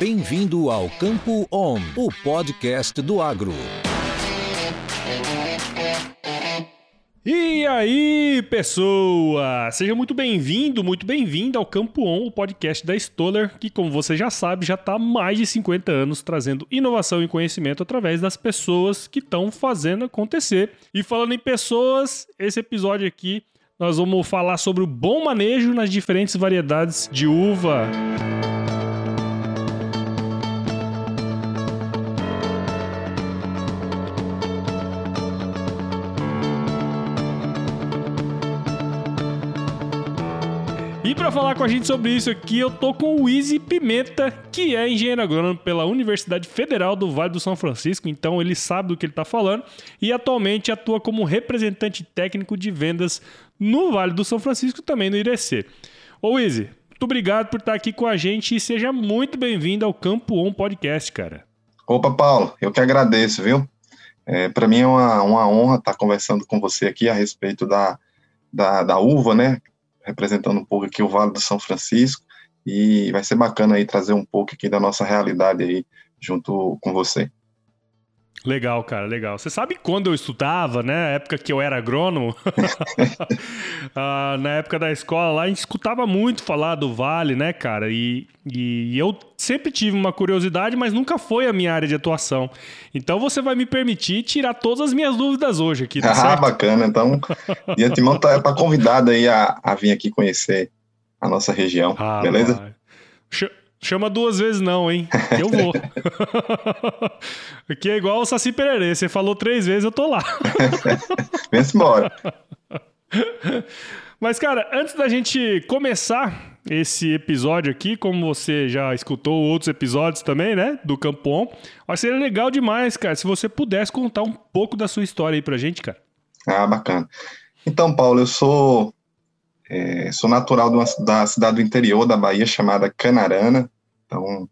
Bem-vindo ao Campo On, o podcast do agro. E aí, pessoa! Seja muito bem-vindo, muito bem-vinda ao Campo On, o podcast da Stoller, que, como você já sabe, já está há mais de 50 anos trazendo inovação e conhecimento através das pessoas que estão fazendo acontecer. E falando em pessoas, esse episódio aqui nós vamos falar sobre o bom manejo nas diferentes variedades de uva. E para falar com a gente sobre isso aqui, eu tô com o Easy Pimenta, que é engenheiro agrônomo pela Universidade Federal do Vale do São Francisco, então ele sabe do que ele está falando e atualmente atua como representante técnico de vendas no Vale do São Francisco, também no IRC. Ô Easy, muito obrigado por estar aqui com a gente e seja muito bem-vindo ao Campo On Podcast, cara. Opa, Paulo, eu que agradeço, viu? É, para mim é uma, uma honra estar conversando com você aqui a respeito da, da, da uva, né? Representando um pouco aqui o Vale do São Francisco, e vai ser bacana aí trazer um pouco aqui da nossa realidade aí junto com você. Legal, cara, legal. Você sabe quando eu estudava, né? época que eu era agrônomo, ah, na época da escola lá, a gente escutava muito falar do Vale, né, cara? E, e eu sempre tive uma curiosidade, mas nunca foi a minha área de atuação. Então você vai me permitir tirar todas as minhas dúvidas hoje aqui, tá ah, certo? bacana. Então, de antemão tá, tá convidado aí a, a vir aqui conhecer a nossa região, ah, beleza? Vai. Chama duas vezes não, hein? Que eu vou. Aqui é igual o Saci Pererê. Você falou três vezes, eu tô lá. Vem-se embora. Mas, cara, antes da gente começar esse episódio aqui, como você já escutou outros episódios também, né? Do Campon, acho que seria legal demais, cara, se você pudesse contar um pouco da sua história aí pra gente, cara. Ah, bacana. Então, Paulo, eu sou é, sou natural uma, da cidade do interior da Bahia chamada Canarana. Então,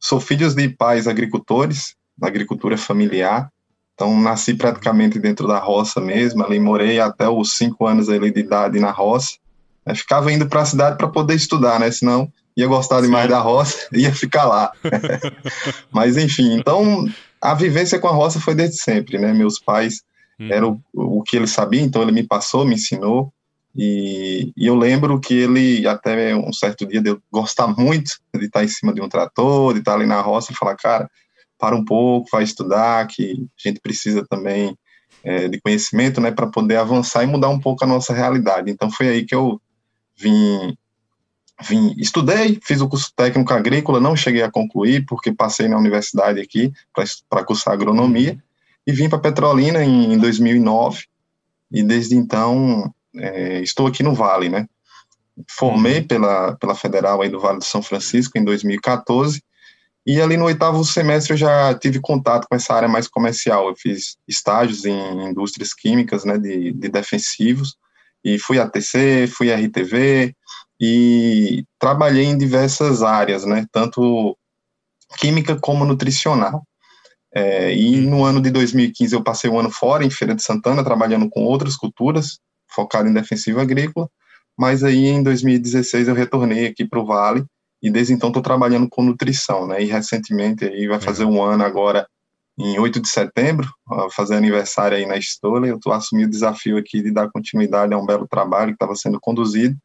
sou filho de pais agricultores, da agricultura familiar. Então, nasci praticamente dentro da roça mesmo. Ali morei até os cinco anos ali de idade na roça. Eu ficava indo para a cidade para poder estudar, né? Senão ia gostar demais da roça, ia ficar lá. Mas enfim, então a vivência com a roça foi desde sempre, né? Meus pais hum. era o, o que ele sabia, então ele me passou, me ensinou. E, e, eu lembro que ele, até um certo dia, de gostar muito de estar em cima de um trator, de estar ali na roça, e falar, cara, para um pouco, vai estudar, que a gente precisa também é, de conhecimento, né, para poder avançar e mudar um pouco a nossa realidade. Então foi aí que eu vim, vim estudei, fiz o curso técnico agrícola, não cheguei a concluir, porque passei na universidade aqui para cursar agronomia, e vim para Petrolina em, em 2009, e desde então é, estou aqui no Vale, né? Formei uhum. pela, pela Federal aí do Vale do São Francisco em 2014 e ali no oitavo semestre eu já tive contato com essa área mais comercial. Eu fiz estágios em indústrias químicas, né, de, de defensivos e fui a TC, fui a RTV e trabalhei em diversas áreas, né, tanto química como nutricional. É, e uhum. no ano de 2015 eu passei um ano fora, em Feira de Santana, trabalhando com outras culturas, focado em defensivo agrícola, mas aí em 2016 eu retornei aqui para o Vale e desde então estou trabalhando com nutrição, né? E recentemente aí vai fazer um ano agora em 8 de setembro, fazer aniversário aí na Estola, eu estou assumindo o desafio aqui de dar continuidade a um belo trabalho que estava sendo conduzido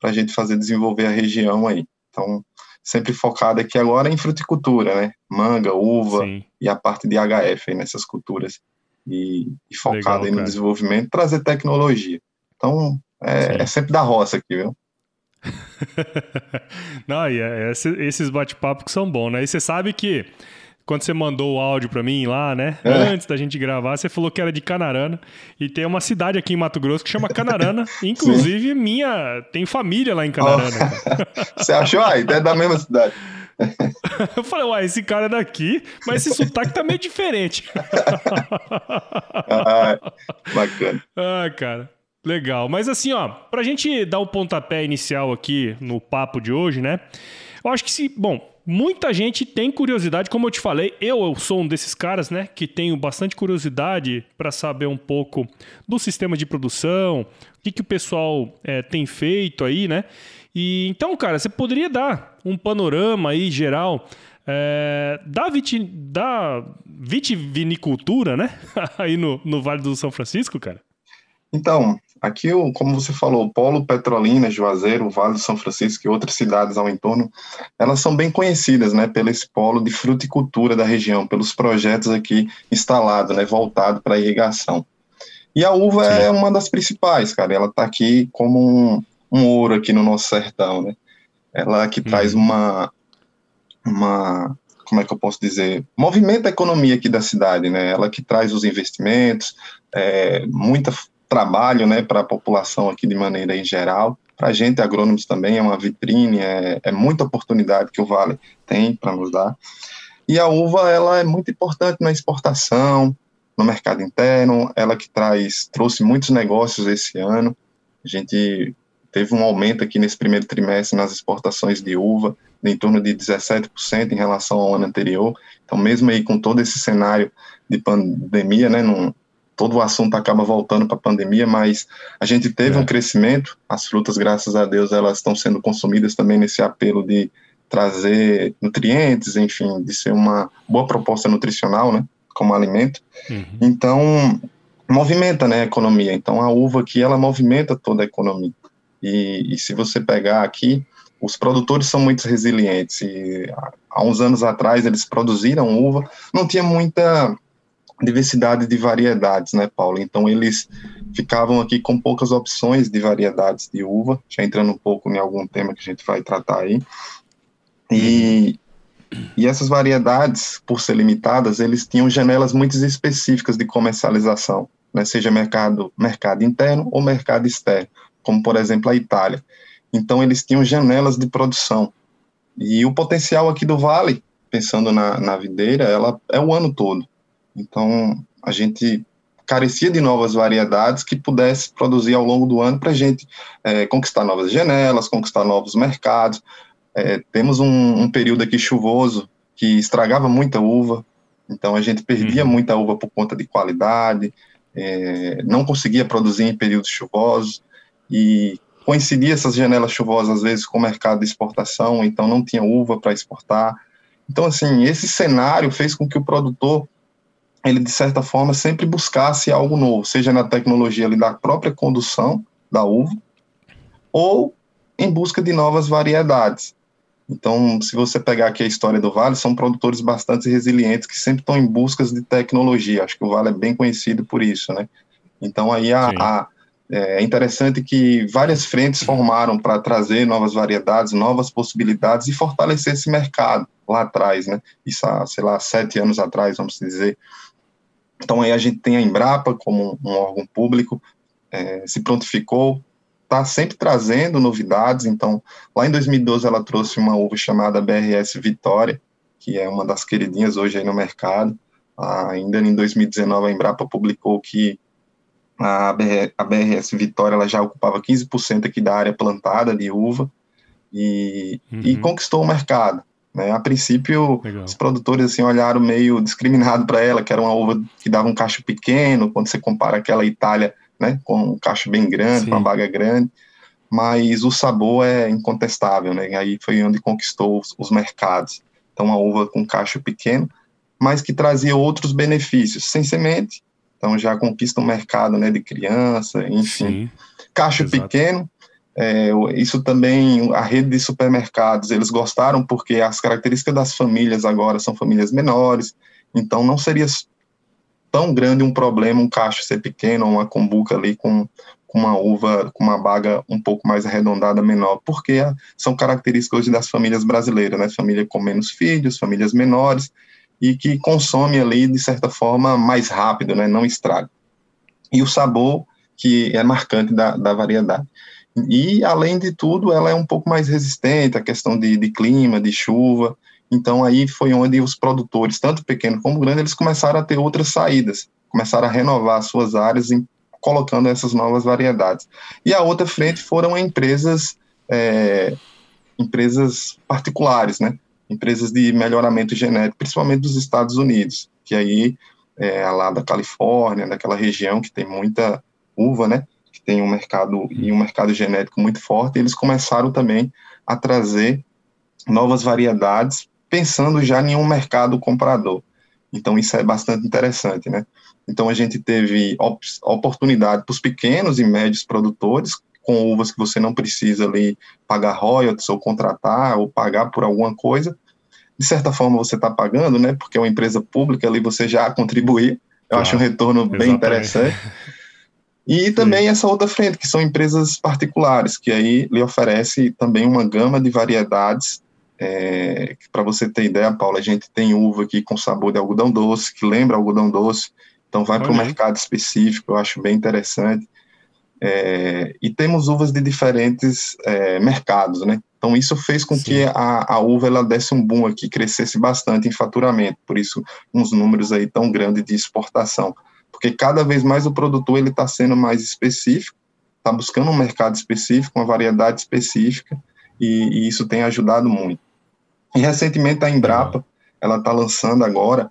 para a gente fazer desenvolver a região aí. Então, sempre focado aqui agora em fruticultura, né? Manga, uva Sim. e a parte de HF aí nessas culturas e, e focado Legal, aí no cara. desenvolvimento, trazer tecnologia. Então, é, é sempre da roça aqui, viu? Não, e é, esses bate-papos que são bons, né? E você sabe que quando você mandou o áudio para mim lá, né? É. Antes da gente gravar, você falou que era de Canarana. E tem uma cidade aqui em Mato Grosso que chama Canarana. inclusive, Sim. minha. Tem família lá em Canarana. Oh. você achou? aí? é da mesma cidade. eu falei, uai, esse cara é daqui, mas esse sotaque tá meio diferente. ah, bacana. Ah, cara. Legal. Mas assim, ó, pra gente dar o pontapé inicial aqui no papo de hoje, né? Eu acho que se. Bom, muita gente tem curiosidade, como eu te falei, eu, eu sou um desses caras, né, que tenho bastante curiosidade para saber um pouco do sistema de produção, o que, que o pessoal é, tem feito aí, né? E então, cara, você poderia dar um panorama aí geral É, da, viti, da vitivinicultura, né? Aí no, no Vale do São Francisco, cara? Então, aqui, como você falou, o Polo Petrolina, Juazeiro, Vale do São Francisco e outras cidades ao entorno, elas são bem conhecidas, né, pelo esse polo de fruticultura da região, pelos projetos aqui instalados, né, voltado para irrigação. E a uva Sim. é uma das principais, cara, ela está aqui como um, um, ouro aqui no nosso sertão, né, ela que traz uhum. uma, uma como é que eu posso dizer, movimenta a economia aqui da cidade, né? Ela que traz os investimentos, é, muita trabalho né, para a população aqui de maneira em geral. Para a gente, agrônomos também, é uma vitrine, é, é muita oportunidade que o Vale tem para nos dar. E a uva, ela é muito importante na exportação, no mercado interno, ela que traz, trouxe muitos negócios esse ano. A gente teve um aumento aqui nesse primeiro trimestre nas exportações de uva, em torno de 17% em relação ao ano anterior. Então, mesmo aí com todo esse cenário de pandemia, né, não, todo o assunto acaba voltando para a pandemia, mas a gente teve é. um crescimento, as frutas, graças a Deus, elas estão sendo consumidas também nesse apelo de trazer nutrientes, enfim, de ser uma boa proposta nutricional, né, como alimento. Uhum. Então, movimenta, né, a economia. Então, a uva aqui, ela movimenta toda a economia. E, e se você pegar aqui, os produtores são muito resilientes. E há uns anos atrás, eles produziram uva, não tinha muita diversidade de variedades, né, Paulo? Então eles ficavam aqui com poucas opções de variedades de uva, já entrando um pouco em algum tema que a gente vai tratar aí. E, e essas variedades, por ser limitadas, eles tinham janelas muito específicas de comercialização, né, seja mercado, mercado interno ou mercado externo, como por exemplo a Itália. Então eles tinham janelas de produção. E o potencial aqui do Vale, pensando na, na videira, ela é o ano todo. Então, a gente carecia de novas variedades que pudesse produzir ao longo do ano para a gente é, conquistar novas janelas, conquistar novos mercados. É, temos um, um, período aqui chuvoso que estragava muita uva, então a gente perdia uhum. muita uva por conta de qualidade, é, não conseguia produzir em períodos chuvosos e coincidia essas janelas chuvosas às vezes com o mercado de exportação, então não tinha uva para exportar. Então, assim, esse cenário fez com que o produtor ele de certa forma sempre buscasse algo novo, seja na tecnologia ali da própria condução da uva ou em busca de novas variedades. Então, se você pegar aqui a história do Vale, são produtores bastante resilientes que sempre estão em busca de tecnologia. Acho que o Vale é bem conhecido por isso, né? Então, aí a, a, é interessante que várias frentes formaram para trazer novas variedades, novas possibilidades e fortalecer esse mercado lá atrás, né? Isso há, sei lá, sete anos atrás, vamos dizer. Então aí a gente tem a Embrapa como um órgão público, é, se prontificou, está sempre trazendo novidades. Então, lá em 2012 ela trouxe uma uva chamada BRS Vitória, que é uma das queridinhas hoje aí no mercado. Ah, ainda em 2019 a Embrapa publicou que a, BR, a BRS Vitória ela já ocupava 15% aqui da área plantada de uva e, uhum. e conquistou o mercado. Né? A princípio, Legal. os produtores assim olharam meio discriminado para ela, que era uma uva que dava um cacho pequeno, quando você compara aquela Itália, né, com um cacho bem grande, Sim. com uma baga grande, mas o sabor é incontestável, né? Aí foi onde conquistou os, os mercados. Então, uma uva com cacho pequeno, mas que trazia outros benefícios, sem semente, então já conquista um mercado, né, de criança, enfim. Sim. Cacho Exato. pequeno, é, isso também, a rede de supermercados, eles gostaram porque as características das famílias agora são famílias menores, então não seria tão grande um problema um cacho ser pequeno, uma combuca ali com, com uma uva, com uma baga um pouco mais arredondada, menor, porque são características hoje das famílias brasileiras, né? Família com menos filhos, famílias menores, e que consome ali, de certa forma, mais rápido, né? Não estraga. E o sabor, que é marcante da, da variedade. E, além de tudo, ela é um pouco mais resistente à questão de, de clima, de chuva. Então, aí foi onde os produtores, tanto pequeno como grande, eles começaram a ter outras saídas, começaram a renovar suas áreas em, colocando essas novas variedades. E a outra frente foram empresas, é, empresas particulares, né? Empresas de melhoramento genético, principalmente dos Estados Unidos, que aí é lá da Califórnia, daquela região que tem muita uva, né? Tem um mercado e um mercado genético muito forte, eles começaram também a trazer novas variedades pensando já em um mercado comprador. Então, isso é bastante interessante, né? Então, a gente teve op oportunidade para os pequenos e médios produtores, com uvas que você não precisa ali pagar royalties ou contratar ou pagar por alguma coisa. De certa forma, você está pagando, né? Porque é uma empresa pública ali, você já contribuir. Eu claro, acho um retorno exatamente. bem interessante. E também Sim. essa outra frente, que são empresas particulares, que aí lhe oferece também uma gama de variedades. É, Para você ter ideia, Paula, a gente tem uva aqui com sabor de algodão doce, que lembra algodão doce, então vai para o mercado específico, eu acho bem interessante. É, e temos uvas de diferentes é, mercados, né? Então isso fez com Sim. que a, a, uva ela desse um boom aqui, crescesse bastante em faturamento, por isso uns números aí tão grandes de exportação porque cada vez mais o produtor ele está sendo mais específico, está buscando um mercado específico, uma variedade específica, e, e isso tem ajudado muito. E recentemente a Embrapa, ela está lançando agora,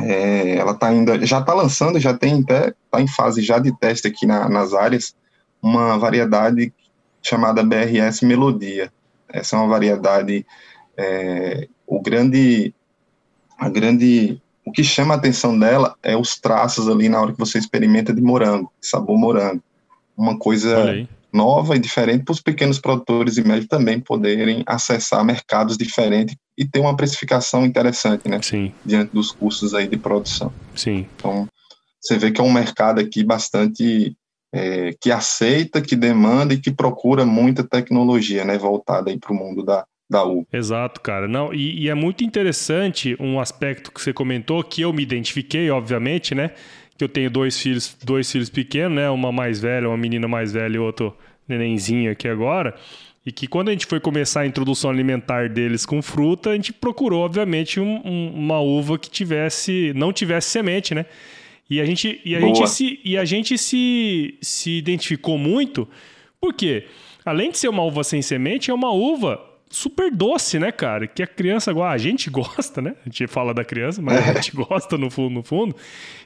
é, ela tá ainda, já está lançando, já tem está em fase já de teste aqui na, nas áreas, uma variedade chamada BRS Melodia. Essa é uma variedade, é, o grande, a grande o que chama a atenção dela é os traços ali na hora que você experimenta de morango, sabor morango. Uma coisa nova e diferente para os pequenos produtores e médios também poderem acessar mercados diferentes e ter uma precificação interessante, né? Sim. Diante dos custos aí de produção. Sim. Então, você vê que é um mercado aqui bastante é, que aceita, que demanda e que procura muita tecnologia, né? Voltada aí para o mundo da, da U. Exato, cara. Não, e, e, é muito interessante um aspecto que você comentou, que eu me identifiquei, obviamente, né? Que eu tenho dois filhos, dois filhos pequenos, né? Uma mais velha, uma menina mais velha e outro nenenzinho aqui agora. E que quando a gente foi começar a introdução alimentar deles com fruta, a gente procurou, obviamente, um, um, uma uva que tivesse, não tivesse semente, né? E a gente, e a gente, se, e a gente se, se identificou muito, porque além de ser uma uva sem semente, é uma uva super doce, né, cara? Que a criança, igual a gente gosta, né? A gente fala da criança, mas a gente gosta no fundo, no fundo.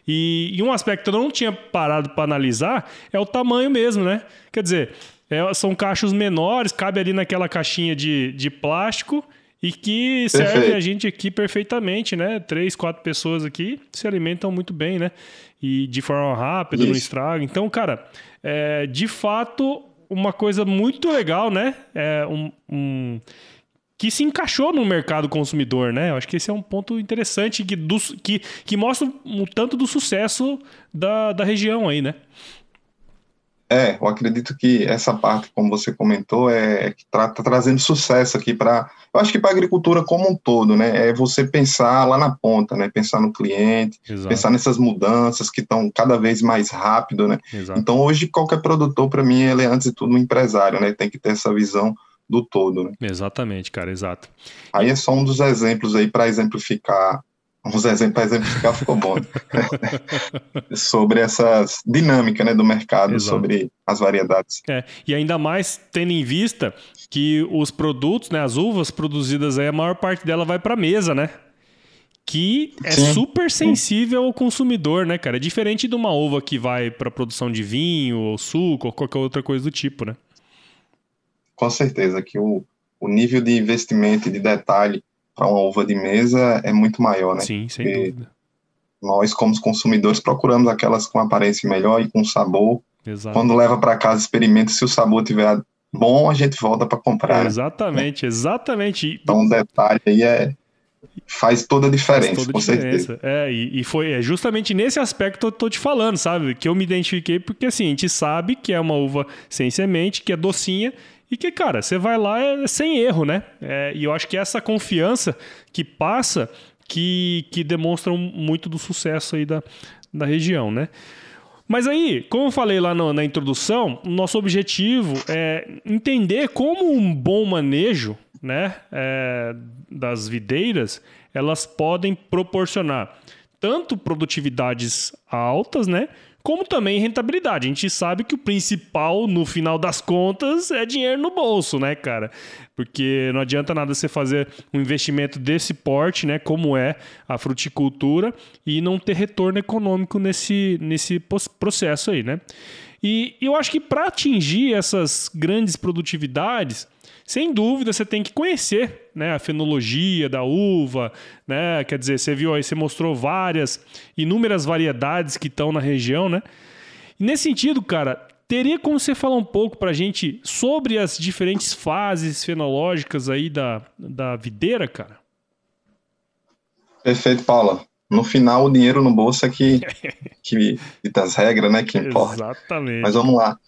E, e um aspecto que eu não tinha parado para analisar é o tamanho mesmo, né? Quer dizer, é, são cachos menores, cabe ali naquela caixinha de, de plástico e que serve Perfeito. a gente aqui perfeitamente, né? Três, quatro pessoas aqui se alimentam muito bem, né? E de forma rápida, Isso. não estraga. Então, cara, é, de fato, uma coisa muito legal, né? É um, um, que se encaixou no mercado consumidor, né? Eu acho que esse é um ponto interessante que, do, que, que mostra o tanto do sucesso da, da região aí, né? É, eu acredito que essa parte, como você comentou, é, é que está tá trazendo sucesso aqui para. Eu acho que para a agricultura como um todo, né? É você pensar lá na ponta, né? Pensar no cliente, Exato. pensar nessas mudanças que estão cada vez mais rápido, né? Exato. Então, hoje, qualquer produtor, para mim, ele é antes de tudo um empresário, né? Tem que ter essa visão do todo, né? Exatamente, cara, exato. Aí é só um dos exemplos aí para exemplificar uns exemplos para exemplificar ficou bom. sobre essa dinâmica né, do mercado, Exato. sobre as variedades. É, e ainda mais tendo em vista que os produtos, né, as uvas produzidas aí, a maior parte dela vai para mesa, né? Que é Sim. super sensível ao consumidor, né, cara? É diferente de uma uva que vai para produção de vinho, ou suco, ou qualquer outra coisa do tipo, né? Com certeza, que o, o nível de investimento e de detalhe para uma uva de mesa é muito maior, né? Sim, sem Porque dúvida. Nós, como consumidores, procuramos aquelas com aparência melhor e com sabor. Exato. Quando leva para casa, experimenta. Se o sabor tiver bom, a gente volta para comprar. É, exatamente, né? exatamente. Então, um detalhe aí é faz toda a diferença, toda com diferença. certeza. É, e, e, foi é justamente nesse aspecto que eu tô te falando, sabe? Que eu me identifiquei, porque assim, a gente sabe que é uma uva sem semente, que é docinha, e que, cara, você vai lá é sem erro, né? É, e eu acho que essa confiança que passa que, que demonstra muito do sucesso aí da, da região, né? Mas aí, como eu falei lá no, na introdução, nosso objetivo é entender como um bom manejo né, é, das videiras elas podem proporcionar tanto produtividades altas, né, como também rentabilidade. A gente sabe que o principal, no final das contas, é dinheiro no bolso, né, cara? Porque não adianta nada você fazer um investimento desse porte, né, como é a fruticultura, e não ter retorno econômico nesse, nesse processo aí, né? E eu acho que para atingir essas grandes produtividades, sem dúvida você tem que conhecer né, a fenologia da uva, né? Quer dizer, você viu aí, você mostrou várias, inúmeras variedades que estão na região, né? E nesse sentido, cara, teria como você falar um pouco para a gente sobre as diferentes fases fenológicas aí da, da videira, cara? Perfeito, Paula. No final, o dinheiro no bolso é que, que dita as regras, né? Que importa. Exatamente. Mas vamos lá.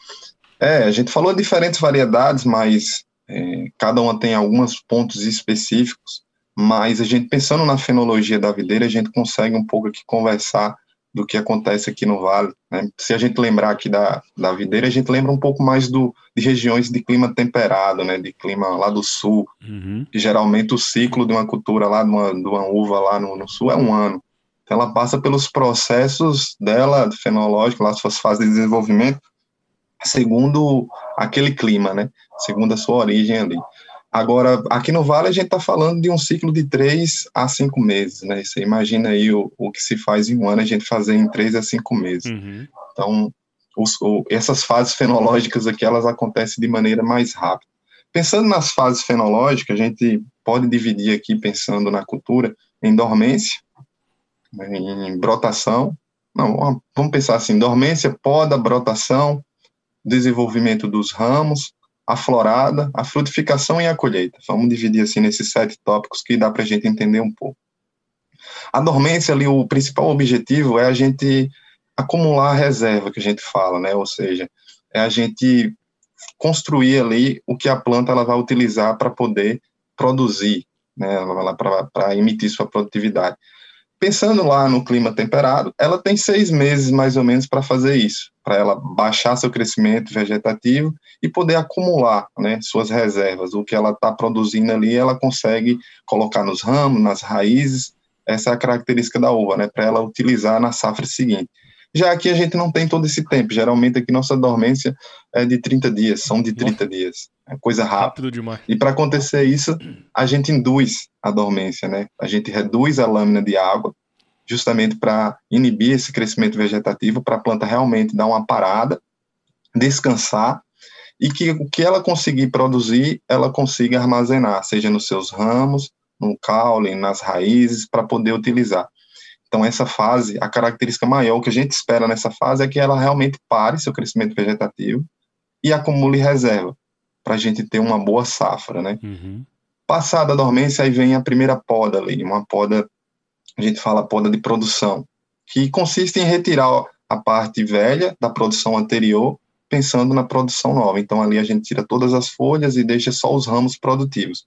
É, a gente falou de diferentes variedades, mas é, cada uma tem alguns pontos específicos. Mas a gente pensando na fenologia da videira, a gente consegue um pouco aqui conversar do que acontece aqui no Vale. Né? Se a gente lembrar aqui da, da videira, a gente lembra um pouco mais do, de regiões de clima temperado, né? de clima lá do sul, uhum. que geralmente o ciclo de uma cultura lá, de uma, de uma uva lá no, no, sul é um ano. Então ela passa pelos processos dela, fenológicos, lá suas fases de desenvolvimento, segundo aquele clima, né? Segundo a sua origem ali. Agora, aqui no Vale, a gente está falando de um ciclo de três a cinco meses, né? Você imagina aí o, o que se faz em um ano, a gente fazer em três a cinco meses. Uhum. Então, os, o, essas fases fenológicas aqui, elas acontecem de maneira mais rápida. Pensando nas fases fenológicas, a gente pode dividir aqui, pensando na cultura, em dormência, em brotação. Não, vamos pensar assim: dormência, poda, brotação, desenvolvimento dos ramos, a florada, a frutificação e a colheita. Vamos dividir assim nesses sete tópicos que dá para a gente entender um pouco. A dormência ali, o principal objetivo é a gente acumular a reserva que a gente fala, né? Ou seja, é a gente construir ali o que a planta ela vai utilizar para poder produzir, né? Para emitir sua produtividade. Pensando lá no clima temperado, ela tem seis meses mais ou menos para fazer isso, para ela baixar seu crescimento vegetativo e poder acumular né, suas reservas. O que ela está produzindo ali, ela consegue colocar nos ramos, nas raízes. Essa é a característica da uva, né, para ela utilizar na safra seguinte. Já aqui a gente não tem todo esse tempo. Geralmente aqui nossa dormência é de 30 dias, são de 30 dias. É coisa rápida. Rápido demais. E para acontecer isso, a gente induz a dormência, né? A gente reduz a lâmina de água, justamente para inibir esse crescimento vegetativo, para a planta realmente dar uma parada, descansar e que o que ela conseguir produzir, ela consiga armazenar, seja nos seus ramos, no caule, nas raízes, para poder utilizar. Então, essa fase, a característica maior que a gente espera nessa fase é que ela realmente pare seu crescimento vegetativo e acumule reserva, para a gente ter uma boa safra, né? Uhum. Passada a dormência, aí vem a primeira poda ali, uma poda, a gente fala poda de produção, que consiste em retirar a parte velha da produção anterior, pensando na produção nova. Então, ali a gente tira todas as folhas e deixa só os ramos produtivos.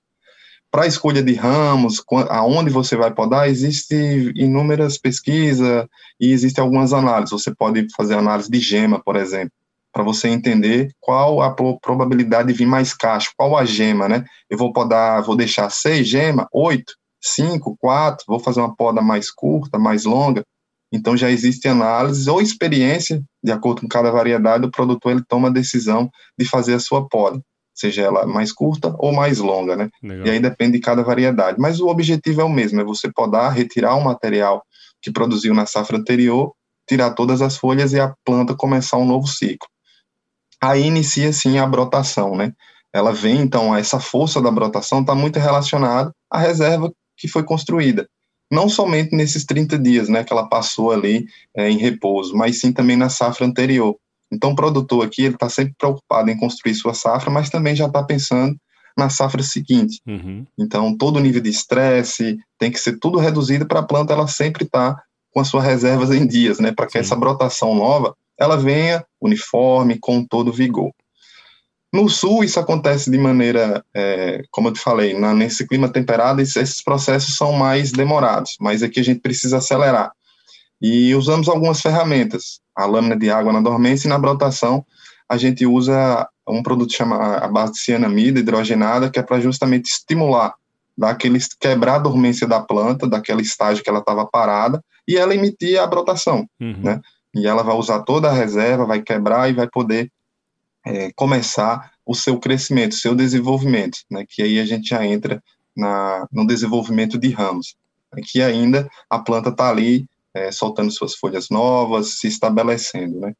Para a escolha de ramos, aonde você vai podar, existe inúmeras pesquisas e existem algumas análises. Você pode fazer análise de gema, por exemplo, para você entender qual a probabilidade de vir mais cacho, qual a gema, né? Eu vou podar, vou deixar seis gemas, oito, cinco, quatro, vou fazer uma poda mais curta, mais longa. Então já existe análise ou experiência, de acordo com cada variedade, o produtor ele toma a decisão de fazer a sua poda seja ela mais curta ou mais longa, né? Legal. E aí depende de cada variedade. Mas o objetivo é o mesmo, é você podar, retirar o material que produziu na safra anterior, tirar todas as folhas e a planta começar um novo ciclo. Aí inicia sim a brotação, né? Ela vem então essa força da brotação está muito relacionada à reserva que foi construída. Não somente nesses 30 dias, né, que ela passou ali é, em repouso, mas sim também na safra anterior. Então, o produtor aqui ele está sempre preocupado em construir sua safra, mas também já está pensando na safra seguinte. Uhum. Então, todo o nível de estresse tem que ser tudo reduzido para a planta ela sempre estar tá com as suas reservas em dias, né? Para que Sim. essa brotação nova ela venha uniforme, com todo vigor. No sul, isso acontece de maneira, é, como eu te falei, na, nesse clima temperado, esses processos são mais demorados, mas aqui a gente precisa acelerar. E usamos algumas ferramentas, a lâmina de água na dormência e na brotação a gente usa um produto chamado a base de cianamida hidrogenada, que é para justamente estimular, dar aquele, quebrar a dormência da planta, daquele estágio que ela estava parada, e ela emitir a brotação, uhum. né? E ela vai usar toda a reserva, vai quebrar e vai poder é, começar o seu crescimento, o seu desenvolvimento, né? Que aí a gente já entra na, no desenvolvimento de ramos, que ainda a planta está ali é, soltando suas folhas novas, se estabelecendo, né?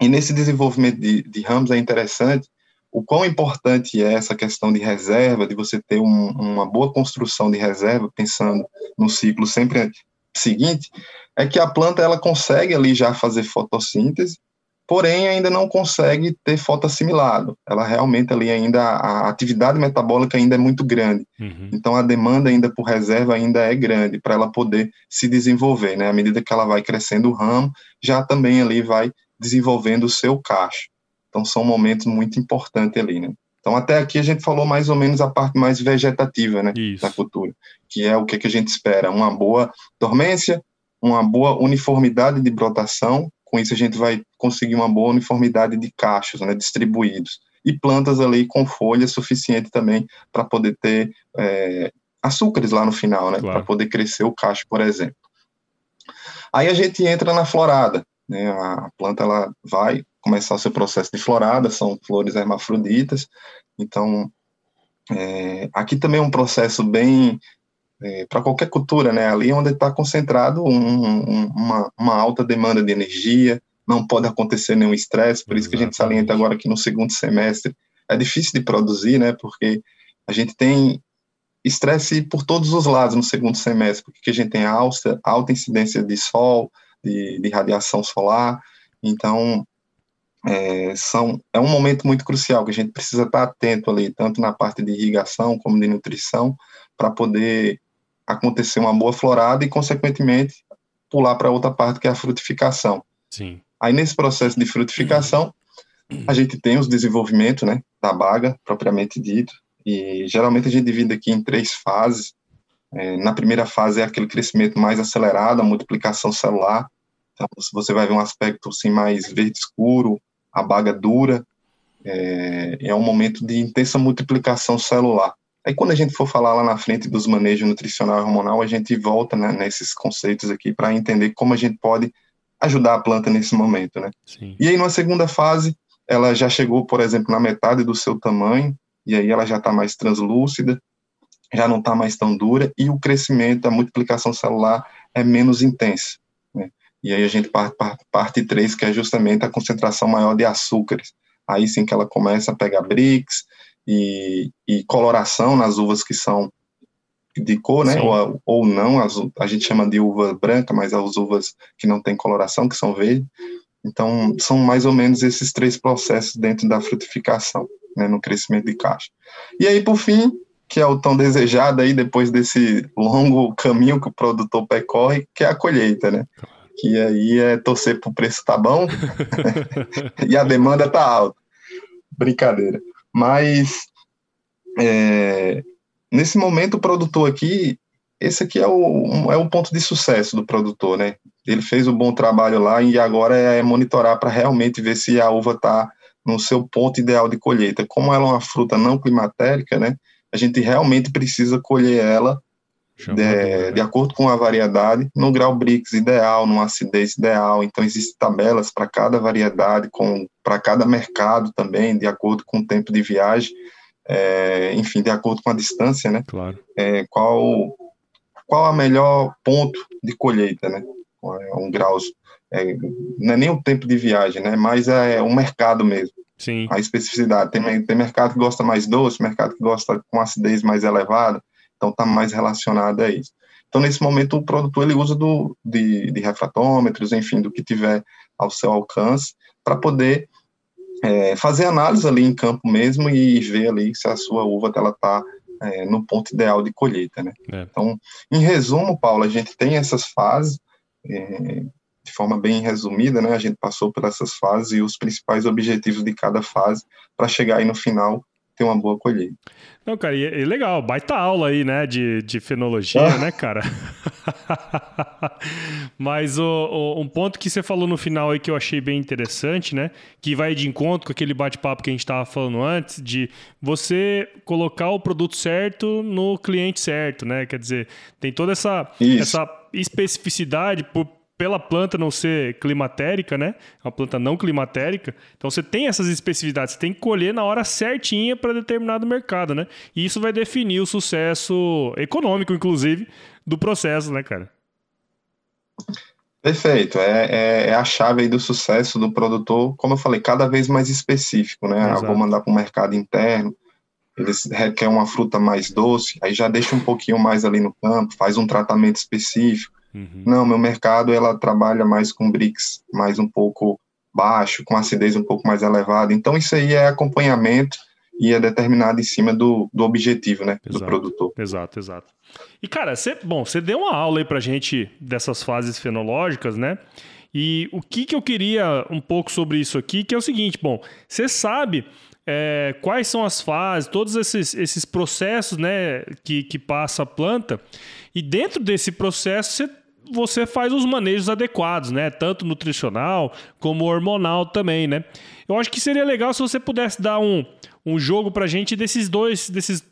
E nesse desenvolvimento de, de ramos é interessante o quão importante é essa questão de reserva, de você ter um, uma boa construção de reserva, pensando no ciclo sempre seguinte, é que a planta ela consegue ali já fazer fotossíntese, porém ainda não consegue ter fotoassimilado. Ela realmente ali ainda, a atividade metabólica ainda é muito grande. Uhum. Então a demanda ainda por reserva ainda é grande para ela poder se desenvolver, né? À medida que ela vai crescendo o ramo, já também ali vai desenvolvendo o seu cacho. Então são momentos muito importantes ali, né? Então até aqui a gente falou mais ou menos a parte mais vegetativa, né, Isso. da cultura, que é o que, que a gente espera, uma boa dormência, uma boa uniformidade de brotação, com isso a gente vai conseguir uma boa uniformidade de cachos, né, distribuídos, e plantas ali com folha suficiente também para poder ter é, açúcares lá no final, né, claro. para poder crescer o cacho, por exemplo. Aí a gente entra na florada, né, a planta ela vai começar o seu processo de florada, são flores hermafroditas, então é, aqui também é um processo bem é, para qualquer cultura, né? Ali onde está concentrado um, um, uma, uma, alta demanda de energia, não pode acontecer nenhum estresse, por isso que a gente salienta agora que no segundo semestre é difícil de produzir, né? Porque a gente tem estresse por todos os lados no segundo semestre, porque a gente tem alta, alta incidência de sol, de, de radiação solar, então é, são, é um momento muito crucial que a gente precisa estar atento ali, tanto na parte de irrigação como de nutrição, para poder acontecer uma boa florada e, consequentemente, pular para outra parte que é a frutificação. Sim. Aí, nesse processo de frutificação, a gente tem os desenvolvimentos né, da baga, propriamente dito, e geralmente a gente divide aqui em três fases. É, na primeira fase é aquele crescimento mais acelerado, a multiplicação celular. Então, você vai ver um aspecto assim, mais verde escuro, a baga dura. É, é um momento de intensa multiplicação celular. Aí quando a gente for falar lá na frente dos manejos nutricional e hormonal, a gente volta né, nesses conceitos aqui para entender como a gente pode ajudar a planta nesse momento, né? Sim. E aí numa segunda fase, ela já chegou, por exemplo, na metade do seu tamanho, e aí ela já está mais translúcida, já não está mais tão dura, e o crescimento, a multiplicação celular é menos intensa. Né? E aí a gente parte para parte 3, que é justamente a concentração maior de açúcares. Aí sim que ela começa a pegar BRICS, e, e coloração nas uvas que são de cor, né? Ou, ou não, as, a gente chama de uva branca, mas as uvas que não têm coloração, que são verdes. Então, são mais ou menos esses três processos dentro da frutificação, né, no crescimento de caixa. E aí, por fim, que é o tão desejado aí, depois desse longo caminho que o produtor percorre, que é a colheita, né? Que aí é torcer para o preço tá bom e a demanda tá alta. Brincadeira. Mas é, nesse momento o produtor aqui, esse aqui é o, é o ponto de sucesso do produtor, né? Ele fez um bom trabalho lá e agora é monitorar para realmente ver se a uva está no seu ponto ideal de colheita. Como ela é uma fruta não climatérica, né? A gente realmente precisa colher ela de, de, acordo com a variedade, no grau BRICS ideal, numa acidez ideal. Então, existem tabelas para cada variedade, para cada mercado também, de acordo com o tempo de viagem, é, enfim, de acordo com a distância, né? Claro. É, qual, qual a melhor ponto de colheita, né? É um grau, é, não é nem o tempo de viagem, né? Mas é um mercado mesmo. Sim. A especificidade. Tem, tem mercado que gosta mais doce, mercado que gosta com acidez mais elevada. Então está mais relacionado a isso. Então, nesse momento, o produtor ele usa do, de, de refratômetros, enfim, do que tiver ao seu alcance, para poder é, fazer análise ali em campo mesmo e ver ali se a sua uva está é, no ponto ideal de colheita, né? É. Então, em resumo, Paulo, a gente tem essas fases, é, de forma bem resumida, né? A gente passou por essas fases e os principais objetivos de cada fase para chegar aí no final ter uma boa colheita. Não, cara, e, e legal, baita aula aí, né, de, de fenologia, ah. né, cara? Mas o, o, um ponto que você falou no final aí que eu achei bem interessante, né, que vai de encontro com aquele bate-papo que a gente estava falando antes, de você colocar o produto certo no cliente certo, né? Quer dizer, tem toda essa, essa especificidade por pela planta não ser climatérica, né? É uma planta não climatérica. Então você tem essas especificidades, você tem que colher na hora certinha para determinado mercado, né? E isso vai definir o sucesso econômico, inclusive, do processo, né, cara? Perfeito, é, é, é, a chave aí do sucesso do produtor, como eu falei, cada vez mais específico, né? Ah, vou mandar para o mercado interno, eles requerem uma fruta mais doce, aí já deixa um pouquinho mais ali no campo, faz um tratamento específico. Uhum. Não, meu mercado ela trabalha mais com BRICS, mais um pouco baixo, com acidez um pouco mais elevada. Então isso aí é acompanhamento e é determinado em cima do, do objetivo, né, exato, do produtor. Exato, exato. E cara, você, bom, você deu uma aula aí pra gente dessas fases fenológicas, né? E o que que eu queria um pouco sobre isso aqui, que é o seguinte, bom, você sabe é, quais são as fases, todos esses, esses processos né, que, que passa a planta, e dentro desse processo você você faz os manejos adequados, né? Tanto nutricional como hormonal também, né? Eu acho que seria legal se você pudesse dar um, um jogo pra gente desses dois, desses,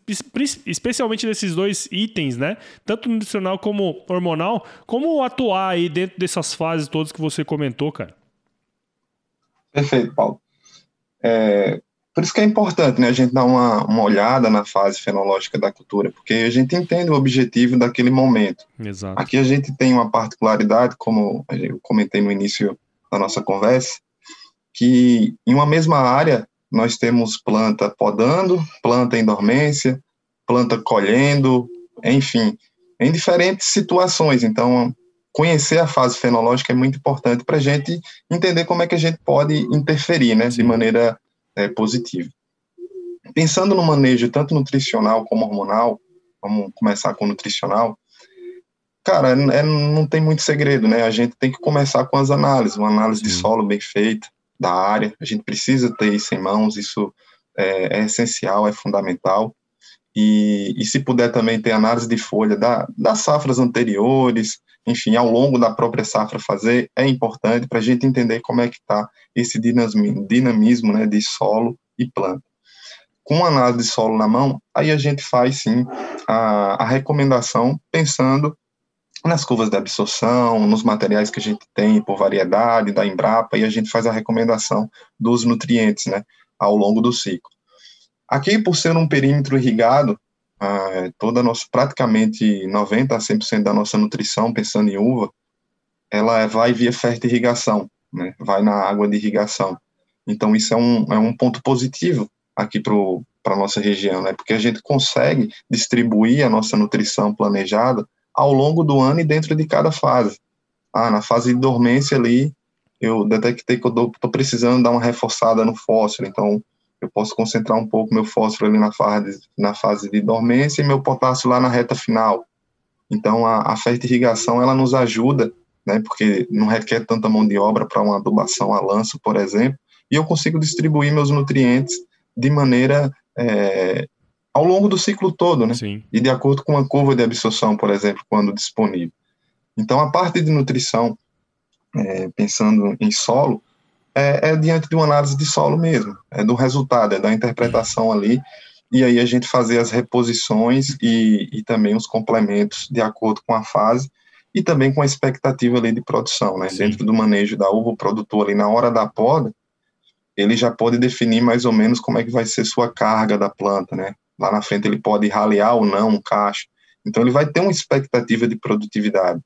especialmente desses dois itens, né? Tanto nutricional como hormonal, como atuar aí dentro dessas fases todas que você comentou, cara. Perfeito, Paulo. É, por isso que é importante né, a gente dar uma, uma olhada na fase fenológica da cultura, porque a gente entende o objetivo daquele momento. Exato. Aqui a gente tem uma particularidade, como eu comentei no início da nossa conversa, que em uma mesma área nós temos planta podando, planta em dormência, planta colhendo, enfim, em diferentes situações. Então, conhecer a fase fenológica é muito importante para a gente entender como é que a gente pode interferir, né, de maneira é, positivo. Pensando no manejo tanto nutricional como hormonal, vamos começar com nutricional, cara, é, não tem muito segredo, né? A gente tem que começar com as análises, uma análise de solo bem feita, da área, a gente precisa ter isso em mãos, isso é, é essencial, é fundamental. E, e, se puder também ter análise de folha da, das safras anteriores, enfim, ao longo da própria safra fazer, é importante para a gente entender como é que está esse dinamismo, dinamismo né, de solo e planta. Com a análise de solo na mão, aí a gente faz sim a, a recomendação pensando nas curvas de absorção, nos materiais que a gente tem por variedade da Embrapa, e a gente faz a recomendação dos nutrientes né, ao longo do ciclo. Aqui, por ser um perímetro irrigado, ah, toda nossa, praticamente 90 a 100% da nossa nutrição, pensando em uva, ela vai via fertirrigação, né? vai na água de irrigação. Então, isso é um, é um ponto positivo aqui para a nossa região, né? porque a gente consegue distribuir a nossa nutrição planejada ao longo do ano e dentro de cada fase. Ah, na fase de dormência ali, eu detectei que eu estou precisando dar uma reforçada no fósforo, então eu posso concentrar um pouco meu fósforo ali na fase, na fase de dormência e meu potássio lá na reta final. Então, a, a fertirrigação, ela nos ajuda, né, porque não requer tanta mão de obra para uma adubação a lanço, por exemplo, e eu consigo distribuir meus nutrientes de maneira é, ao longo do ciclo todo, né? Sim. E de acordo com a curva de absorção, por exemplo, quando disponível. Então, a parte de nutrição, é, pensando em solo, é, é, diante de uma análise de solo mesmo, é do resultado, é da interpretação ali, e aí a gente fazer as reposições e, e também os complementos de acordo com a fase e também com a expectativa ali de produção, né? Sim. Dentro do manejo da uva, o produtor ali na hora da poda, ele já pode definir mais ou menos como é que vai ser sua carga da planta, né? Lá na frente ele pode ralear ou não um cacho. Então ele vai ter uma expectativa de produtividade.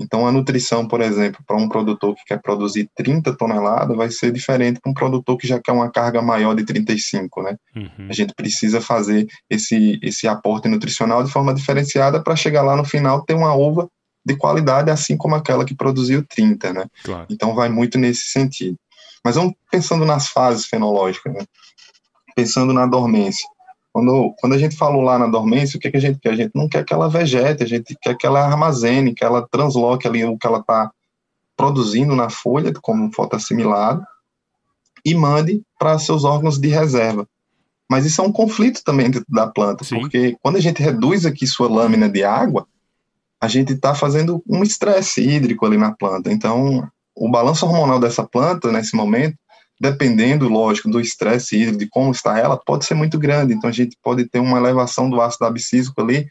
Então, a nutrição, por exemplo, para um produtor que quer produzir 30 toneladas, vai ser diferente para um produtor que já quer uma carga maior de 35, né? Uhum. A gente precisa fazer esse, esse aporte nutricional de forma diferenciada para chegar lá no final ter uma uva de qualidade, assim como aquela que produziu 30, né? Claro. Então, vai muito nesse sentido. Mas vamos pensando nas fases fenológicas, né? Pensando na dormência. Quando, quando a gente falou lá na dormência, o que, que a gente quer? A gente não quer que ela vegete, a gente quer que ela armazene, que ela transloque ali o que ela está produzindo na folha, como fotoassimilado, e mande para seus órgãos de reserva. Mas isso é um conflito também dentro da planta, Sim. porque quando a gente reduz aqui sua lâmina de água, a gente está fazendo um estresse hídrico ali na planta. Então, o balanço hormonal dessa planta, nesse momento, dependendo, lógico, do estresse hídrico, de como está ela, pode ser muito grande. Então, a gente pode ter uma elevação do ácido abscísico ali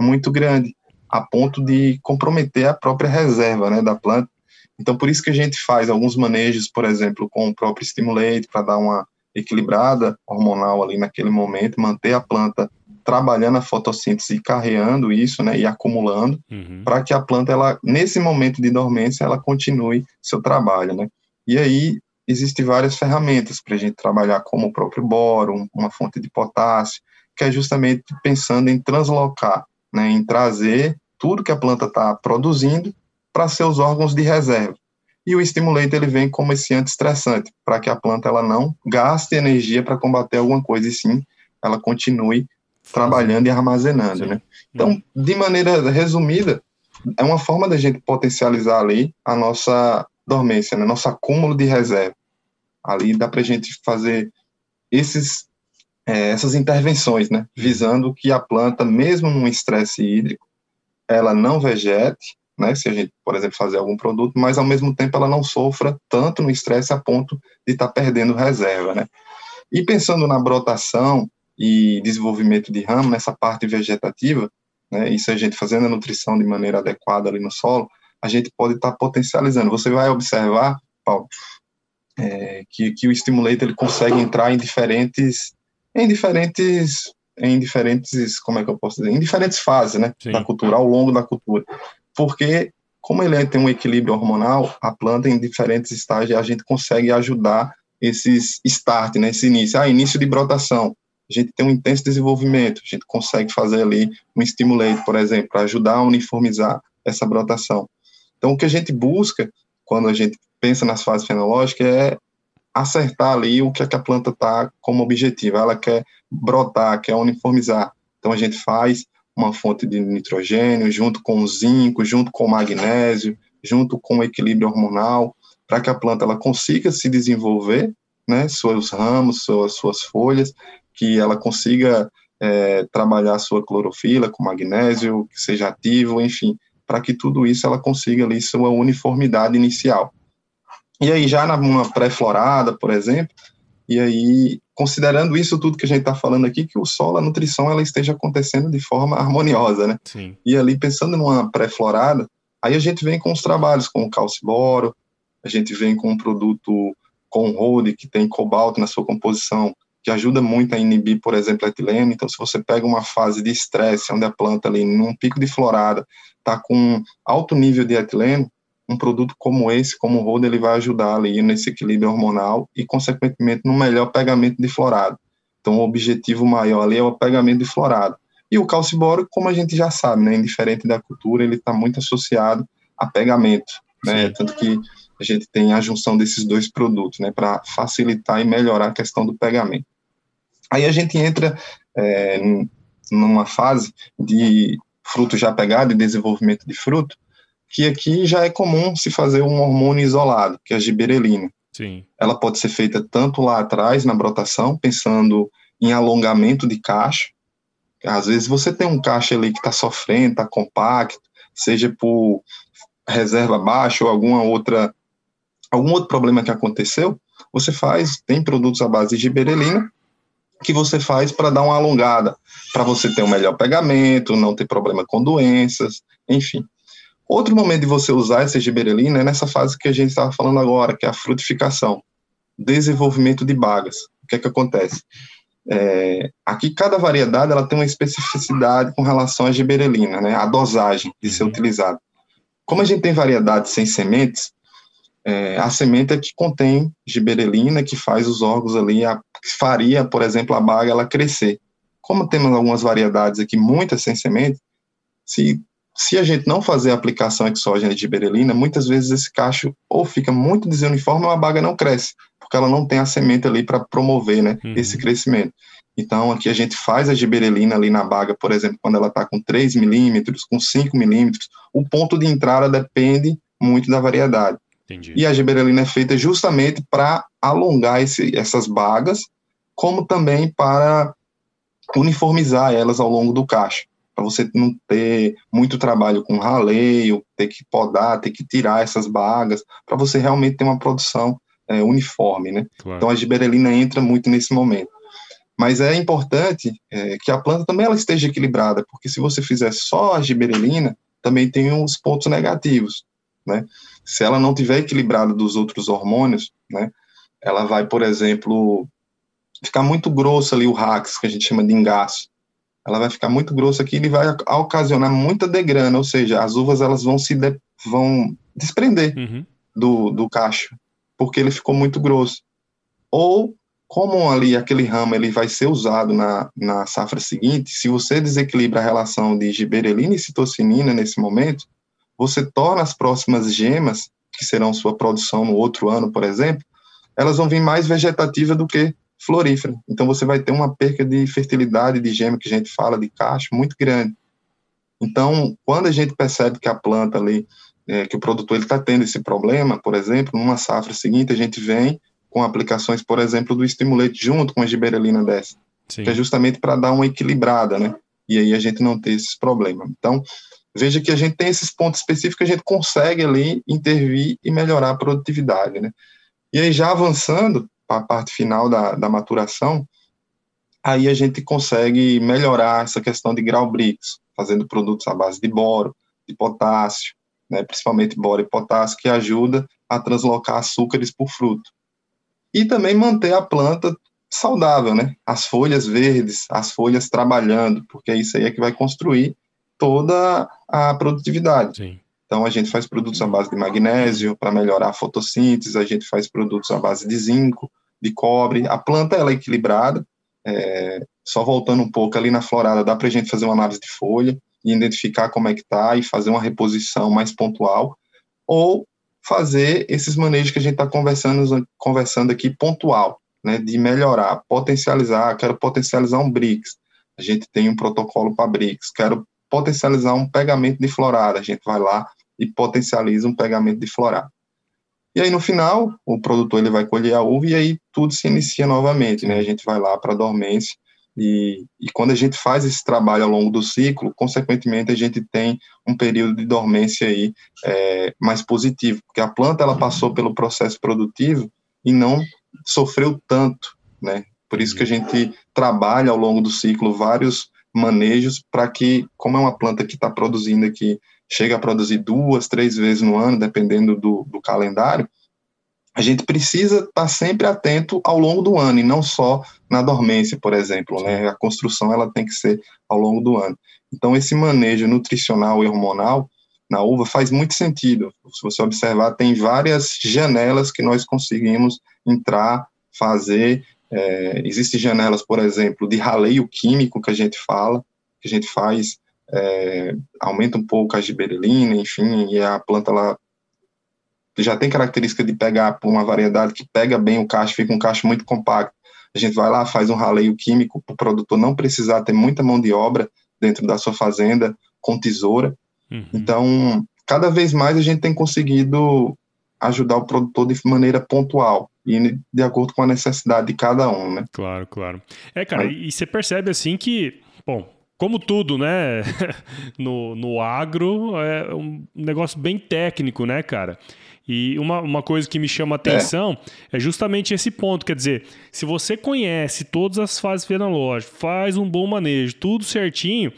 muito grande, a ponto de comprometer a própria reserva né, da planta. Então, por isso que a gente faz alguns manejos, por exemplo, com o próprio estimulante, para dar uma equilibrada hormonal ali naquele momento, manter a planta trabalhando a fotossíntese e carreando isso, né, e acumulando, uhum. para que a planta, ela, nesse momento de dormência, ela continue seu trabalho, né. E aí, existem várias ferramentas para a gente trabalhar, como o próprio boro, uma fonte de potássio, que é justamente pensando em translocar, né, em trazer tudo que a planta está produzindo para seus órgãos de reserva. E o estimulante ele vem como esse antiestressante, para que a planta ela não gaste energia para combater alguma coisa, e sim ela continue trabalhando e armazenando, né? Então, de maneira resumida, é uma forma da gente potencializar ali a nossa dormência, né? nosso acúmulo de reserva. Ali dá para a gente fazer esses, é, essas intervenções, né? Visando que a planta, mesmo num estresse hídrico, ela não vegete, né, se a gente, por exemplo, fazer algum produto, mas ao mesmo tempo ela não sofra tanto no estresse a ponto de estar tá perdendo reserva, né. E pensando na brotação e desenvolvimento de ramo, nessa parte vegetativa, né, isso a gente fazendo a nutrição de maneira adequada ali no solo, a gente pode estar tá potencializando. Você vai observar, Paulo, é, que, que o estimulante ele consegue entrar em diferentes, em diferentes em diferentes, como é que eu posso dizer, em diferentes fases, né, Sim. da cultura, ao longo da cultura porque como ele tem um equilíbrio hormonal, a planta em diferentes estágios a gente consegue ajudar esses start, né, esse início, ah, início de brotação, a gente tem um intenso desenvolvimento, a gente consegue fazer ali um estimulante, por exemplo, para ajudar a uniformizar essa brotação. Então, o que a gente busca quando a gente pensa nas fases fenológicas é acertar ali o que, é que a planta está como objetivo. Ela quer brotar, quer uniformizar. Então, a gente faz uma fonte de nitrogênio, junto com o zinco, junto com o magnésio, junto com o equilíbrio hormonal, para que a planta ela consiga se desenvolver, né, seus ramos, suas, suas folhas, que ela consiga é, trabalhar sua clorofila com magnésio, que seja ativo, enfim, para que tudo isso ela consiga ali sua uniformidade inicial. E aí já na pré-florada, por exemplo, e aí, considerando isso tudo que a gente está falando aqui, que o solo, a nutrição, ela esteja acontecendo de forma harmoniosa, né? Sim. E ali, pensando numa pré-florada, aí a gente vem com os trabalhos com o calciboro, a gente vem com um produto com road, que tem cobalto na sua composição, que ajuda muito a inibir, por exemplo, a etileno. Então, se você pega uma fase de estresse, onde a planta ali, num pico de florada, está com alto nível de etileno, um produto como esse, como o Rodo, ele vai ajudar ali nesse equilíbrio hormonal e, consequentemente, no melhor pegamento de florado. Então, o objetivo maior ali é o pegamento de florado. E o calciboro, como a gente já sabe, né, indiferente da cultura, ele está muito associado a pegamento, né, tanto que a gente tem a junção desses dois produtos, né, para facilitar e melhorar a questão do pegamento. Aí a gente entra é, numa fase de fruto já pegado e desenvolvimento de fruto, que aqui já é comum se fazer um hormônio isolado, que é a giberelina. Sim. Ela pode ser feita tanto lá atrás, na brotação, pensando em alongamento de caixa. Às vezes você tem um caixa ali que está sofrendo, está compacto, seja por reserva baixa ou alguma outra algum outro problema que aconteceu, você faz, tem produtos à base de giberelina que você faz para dar uma alongada, para você ter um melhor pegamento, não ter problema com doenças, enfim. Outro momento de você usar essa giberelina é nessa fase que a gente estava falando agora, que é a frutificação, desenvolvimento de bagas. O que é que acontece? É, aqui cada variedade ela tem uma especificidade com relação à giberelina, né, a dosagem de ser uhum. utilizada. Como a gente tem variedades sem sementes, é, a semente é que contém giberelina, que faz os órgãos ali, a, faria, por exemplo, a baga ela crescer. Como temos algumas variedades aqui, muitas sem semente, se se a gente não fazer a aplicação exógena de giberelina, muitas vezes esse cacho ou fica muito desuniforme ou a baga não cresce, porque ela não tem a semente ali para promover né, uhum. esse crescimento. Então, aqui a gente faz a giberelina ali na baga, por exemplo, quando ela está com 3 milímetros, com 5 milímetros, o ponto de entrada depende muito da variedade. Entendi. E a giberelina é feita justamente para alongar esse, essas bagas, como também para uniformizar elas ao longo do cacho para você não ter muito trabalho com raleio, ter que podar, ter que tirar essas bagas, para você realmente ter uma produção é, uniforme, né? Claro. Então a giberelina entra muito nesse momento. Mas é importante é, que a planta também ela esteja equilibrada, porque se você fizer só a giberelina, também tem uns pontos negativos, né? Se ela não tiver equilibrada dos outros hormônios, né? Ela vai, por exemplo, ficar muito grosso ali o rax, que a gente chama de engaço ela vai ficar muito grossa aqui e vai ocasionar muita degrana, ou seja, as uvas elas vão se de, vão desprender uhum. do, do cacho, porque ele ficou muito grosso. Ou como ali aquele ramo ele vai ser usado na, na safra seguinte, se você desequilibra a relação de giberelina e citocinina nesse momento, você torna as próximas gemas, que serão sua produção no outro ano, por exemplo, elas vão vir mais vegetativas do que florífera. Então você vai ter uma perca de fertilidade de gema que a gente fala de cacho muito grande. Então, quando a gente percebe que a planta ali, é, que o produtor está tendo esse problema, por exemplo, numa safra seguinte, a gente vem com aplicações, por exemplo, do estimulante junto com a giberelina dessa, Sim. que é justamente para dar uma equilibrada, né? E aí a gente não ter esses problemas. Então, veja que a gente tem esses pontos específicos que a gente consegue ali intervir e melhorar a produtividade, né? E aí, já avançando para a parte final da, da maturação, aí a gente consegue melhorar essa questão de grau brix, fazendo produtos à base de boro, de potássio, né, principalmente boro e potássio, que ajuda a translocar açúcares por fruto. E também manter a planta saudável, né? As folhas verdes, as folhas trabalhando, porque isso aí é que vai construir toda a produtividade. Sim. Então, a gente faz produtos à base de magnésio para melhorar a fotossíntese, a gente faz produtos à base de zinco, de cobre. A planta ela é equilibrada, é, só voltando um pouco ali na florada, dá para a gente fazer uma análise de folha e identificar como é que está e fazer uma reposição mais pontual, ou fazer esses manejos que a gente está conversando, conversando aqui pontual, né, de melhorar, potencializar, quero potencializar um BRICS, a gente tem um protocolo para BRICS, quero potencializar um pegamento de florada, a gente vai lá e potencializa um pegamento de florada. E aí, no final, o produtor ele vai colher a uva e aí tudo se inicia novamente, né? A gente vai lá para a dormência e, e, quando a gente faz esse trabalho ao longo do ciclo, consequentemente, a gente tem um período de dormência aí é, mais positivo, porque a planta ela passou pelo processo produtivo e não sofreu tanto, né? Por isso que a gente trabalha ao longo do ciclo vários manejos para que, como é uma planta que está produzindo aqui chega a produzir duas, três vezes no ano, dependendo do, do calendário, a gente precisa estar tá sempre atento ao longo do ano e não só na dormência, por exemplo, né? A construção ela tem que ser ao longo do ano. Então esse manejo nutricional e hormonal na uva faz muito sentido. Se você observar, tem várias janelas que nós conseguimos entrar, fazer. É, existem janelas, por exemplo, de raleio químico que a gente fala, que a gente faz é, aumenta um pouco a giberelina, enfim, e a planta ela já tem característica de pegar por uma variedade que pega bem o cacho, fica um cacho muito compacto. A gente vai lá, faz um raleio químico para o produtor não precisar ter muita mão de obra dentro da sua fazenda com tesoura. Uhum. Então, cada vez mais a gente tem conseguido ajudar o produtor de maneira pontual e de acordo com a necessidade de cada um, né? Claro, claro. É, cara, Aí, e você percebe assim que, bom, como tudo, né? no, no agro é um negócio bem técnico, né, cara? E uma, uma coisa que me chama atenção é. é. justamente esse ponto. Quer dizer, se você conhece todas as fases fenológicas, faz um bom manejo, tudo certinho,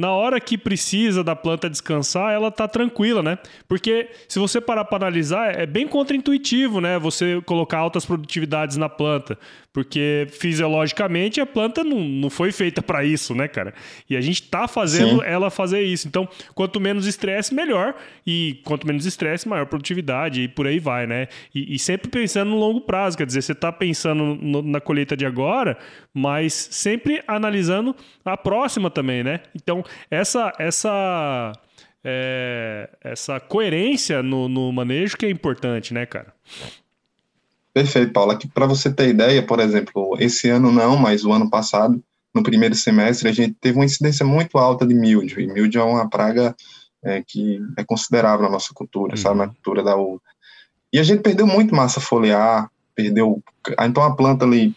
na hora que precisa da planta descansar, ela tá tranquila, né? Porque se você parar para analisar, é bem contraintuitivo, né? Você colocar altas produtividades na planta. Porque fisiologicamente a planta não, não foi feita para isso, né, cara? E a gente tá fazendo Sim. ela fazer isso. Então, quanto menos estresse, melhor. E quanto menos estresse, maior produtividade. E por aí vai, né? E, e sempre pensando no longo prazo. Quer dizer, você tá pensando no, na colheita de agora, mas sempre analisando a próxima também, né? Então, essa. essa é, essa coerência no, no manejo que é importante, né, cara? Perfeito, Paula. Para você ter ideia, por exemplo, esse ano não, mas o ano passado, no primeiro semestre, a gente teve uma incidência muito alta de mildio. E mildio é uma praga é, que é considerável na nossa cultura, uhum. sabe, na cultura da uva. E a gente perdeu muito massa foliar, perdeu. Então a planta ali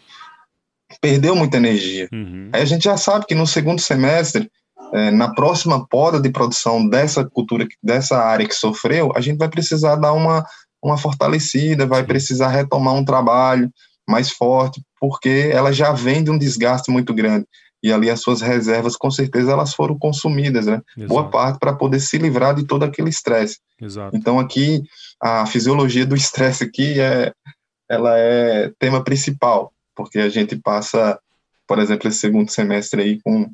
perdeu muita energia. Uhum. Aí a gente já sabe que no segundo semestre, é, na próxima poda de produção dessa cultura, dessa área que sofreu, a gente vai precisar dar uma uma fortalecida, vai precisar retomar um trabalho mais forte, porque ela já vem de um desgaste muito grande. E ali as suas reservas, com certeza, elas foram consumidas, né? Exato. Boa parte para poder se livrar de todo aquele estresse. Então aqui a fisiologia do estresse aqui é, ela é tema principal, porque a gente passa, por exemplo, esse segundo semestre aí com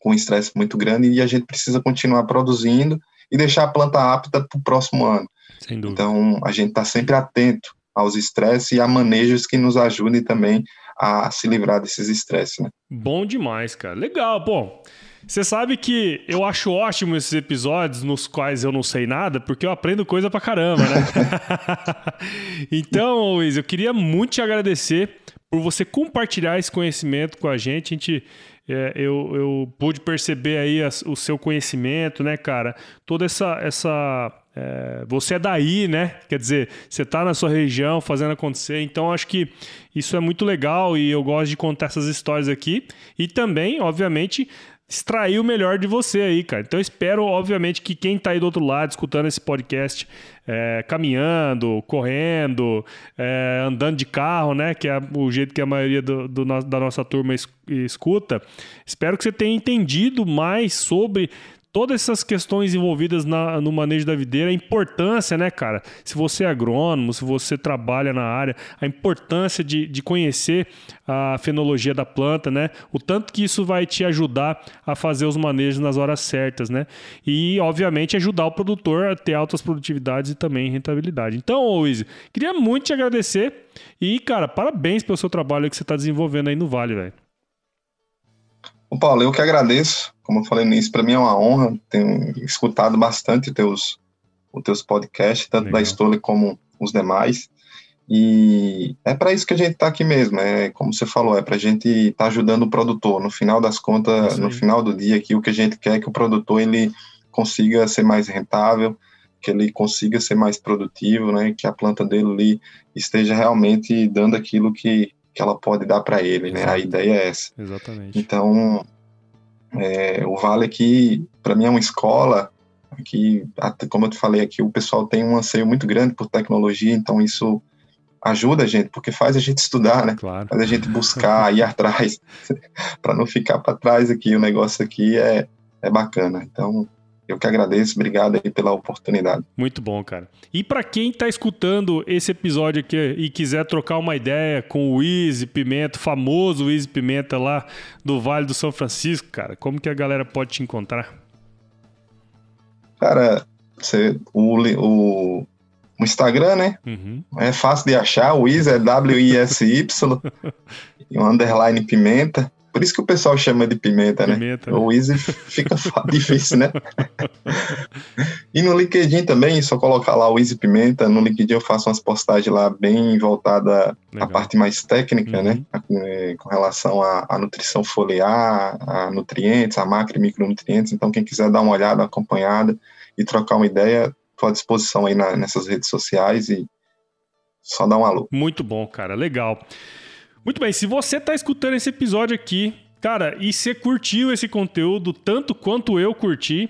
com um estresse muito grande e a gente precisa continuar produzindo e deixar a planta apta para o próximo ano. Então, a gente está sempre atento aos estresses e a manejos que nos ajudem também a se livrar desses estresses, né? Bom demais, cara. Legal. Bom, você sabe que eu acho ótimo esses episódios nos quais eu não sei nada, porque eu aprendo coisa pra caramba, né? então, Luiz, eu queria muito te agradecer por você compartilhar esse conhecimento com a gente. A gente é, eu, eu pude perceber aí as, o seu conhecimento, né, cara? Toda essa. essa é, você é daí, né? Quer dizer, você está na sua região fazendo acontecer. Então, acho que isso é muito legal e eu gosto de contar essas histórias aqui. E também, obviamente, extrair o melhor de você aí, cara. Então, espero, obviamente, que quem está aí do outro lado escutando esse podcast é, caminhando, correndo, é, andando de carro, né? Que é o jeito que a maioria do, do, da nossa turma escuta. Espero que você tenha entendido mais sobre todas essas questões envolvidas na, no manejo da videira, a importância, né, cara? Se você é agrônomo, se você trabalha na área, a importância de, de conhecer a fenologia da planta, né? O tanto que isso vai te ajudar a fazer os manejos nas horas certas, né? E, obviamente, ajudar o produtor a ter altas produtividades e também rentabilidade. Então, Luiz, queria muito te agradecer e, cara, parabéns pelo seu trabalho que você está desenvolvendo aí no Vale, velho. Paulo, eu que agradeço. Como eu falei nisso, para mim é uma honra. Tenho escutado bastante teus, os teus podcasts, tanto Legal. da Stoller como os demais. E é para isso que a gente está aqui mesmo. É como você falou, é para a gente estar tá ajudando o produtor. No final das contas, no final do dia, aqui o que a gente quer é que o produtor ele consiga ser mais rentável, que ele consiga ser mais produtivo, né? Que a planta dele ali esteja realmente dando aquilo que que ela pode dar para ele, Exato. né? A ideia é essa. Exatamente. Então, é, o Vale aqui, para mim, é uma escola que, como eu te falei aqui, o pessoal tem um anseio muito grande por tecnologia, então isso ajuda a gente, porque faz a gente estudar, né? Claro. Faz a gente buscar, ir atrás, para não ficar para trás aqui. O negócio aqui é, é bacana. Então, eu que agradeço, obrigado aí pela oportunidade. Muito bom, cara. E para quem está escutando esse episódio aqui e quiser trocar uma ideia com o Easy Pimenta, famoso Easy Pimenta lá do Vale do São Francisco, cara, como que a galera pode te encontrar? Cara, você, o, o, o Instagram, né? Uhum. É fácil de achar. O Easy é W-I-S-Y e o underline Pimenta. Por isso que o pessoal chama de pimenta, né? pimenta né? O Easy fica difícil, né? e no LinkedIn também, só colocar lá o Easy Pimenta. No LinkedIn eu faço umas postagens lá bem voltada à parte mais técnica, né? uhum. né? Com relação à, à, nutrição foliar, a nutrientes, a macro e micronutrientes. Então, quem quiser dar uma olhada, acompanhada e trocar uma ideia, estou à disposição aí na, nessas redes sociais e só dá um alô. Muito bom, cara. Legal. Muito bem, se você está escutando esse episódio aqui, cara, e você curtiu esse conteúdo tanto quanto eu curti,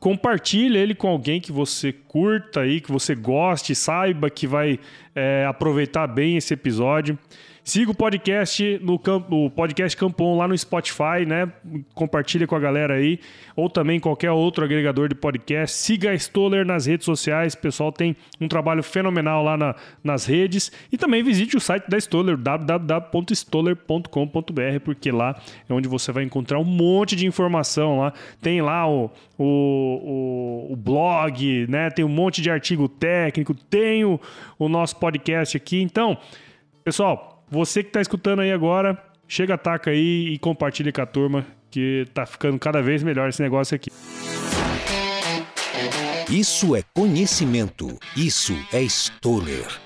compartilhe ele com alguém que você curta aí, que você goste, saiba que vai é, aproveitar bem esse episódio. Siga o podcast no o podcast Campon lá no Spotify, né? Compartilha com a galera aí, ou também qualquer outro agregador de podcast. Siga a Stoller nas redes sociais, o pessoal tem um trabalho fenomenal lá na, nas redes. E também visite o site da Stoller, www.stoller.com.br, porque lá é onde você vai encontrar um monte de informação lá. Tem lá o, o, o, o blog, né? Tem um monte de artigo técnico, tem o, o nosso podcast aqui. Então, pessoal, você que está escutando aí agora, chega, ataca aí e compartilha com a turma, que tá ficando cada vez melhor esse negócio aqui. Isso é conhecimento. Isso é Stoller.